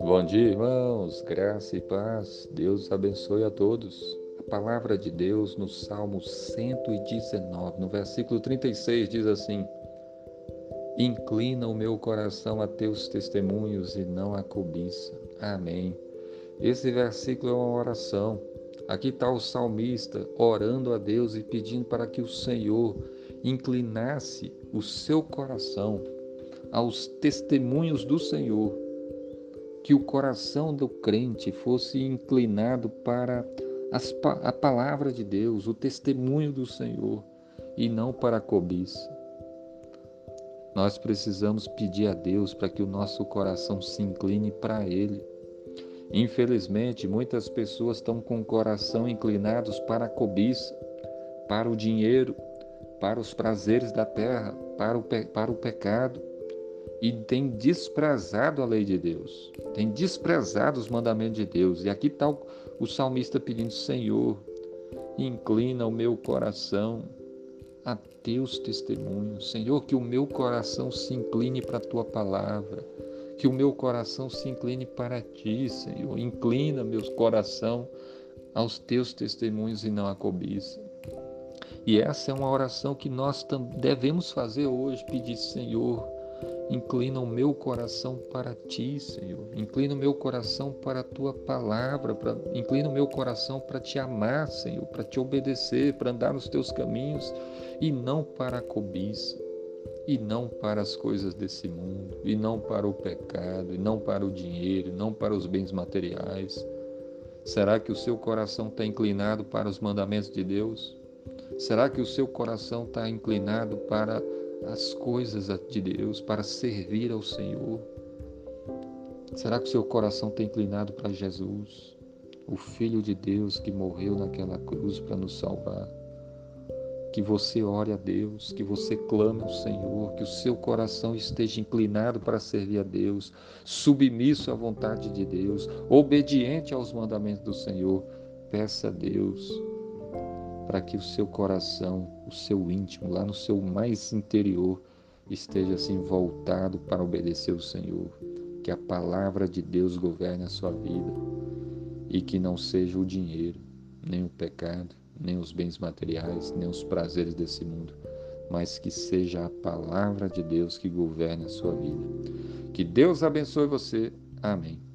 Bom dia, irmãos, graça e paz. Deus abençoe a todos. A palavra de Deus no Salmo 119, no versículo 36, diz assim: Inclina o meu coração a teus testemunhos e não a cobiça. Amém. Esse versículo é uma oração. Aqui está o salmista orando a Deus e pedindo para que o Senhor inclinasse o seu coração aos testemunhos do Senhor que o coração do crente fosse inclinado para as, a palavra de Deus, o testemunho do Senhor, e não para a cobiça. Nós precisamos pedir a Deus para que o nosso coração se incline para Ele. Infelizmente, muitas pessoas estão com o coração inclinados para a cobiça, para o dinheiro, para os prazeres da terra, para o, para o pecado e tem desprezado a lei de Deus, tem desprezado os mandamentos de Deus. E aqui está o, o salmista pedindo: Senhor, inclina o meu coração a teus testemunhos. Senhor, que o meu coração se incline para a tua palavra, que o meu coração se incline para ti, Senhor. Inclina meu coração aos teus testemunhos e não à cobiça. E essa é uma oração que nós devemos fazer hoje, pedir, Senhor, Inclina o meu coração para ti, Senhor. Inclina o meu coração para a tua palavra. Pra... Inclina o meu coração para te amar, Senhor, para te obedecer, para andar nos teus caminhos e não para a cobiça, e não para as coisas desse mundo, e não para o pecado, e não para o dinheiro, e não para os bens materiais. Será que o seu coração está inclinado para os mandamentos de Deus? Será que o seu coração está inclinado para as coisas de Deus, para servir ao Senhor? Será que o seu coração está inclinado para Jesus, o Filho de Deus que morreu naquela cruz para nos salvar? Que você ore a Deus, que você clame ao Senhor, que o seu coração esteja inclinado para servir a Deus, submisso à vontade de Deus, obediente aos mandamentos do Senhor. Peça a Deus para que o seu coração, o seu íntimo, lá no seu mais interior, esteja assim voltado para obedecer o Senhor. Que a palavra de Deus governe a sua vida e que não seja o dinheiro, nem o pecado, nem os bens materiais, nem os prazeres desse mundo, mas que seja a palavra de Deus que governe a sua vida. Que Deus abençoe você. Amém.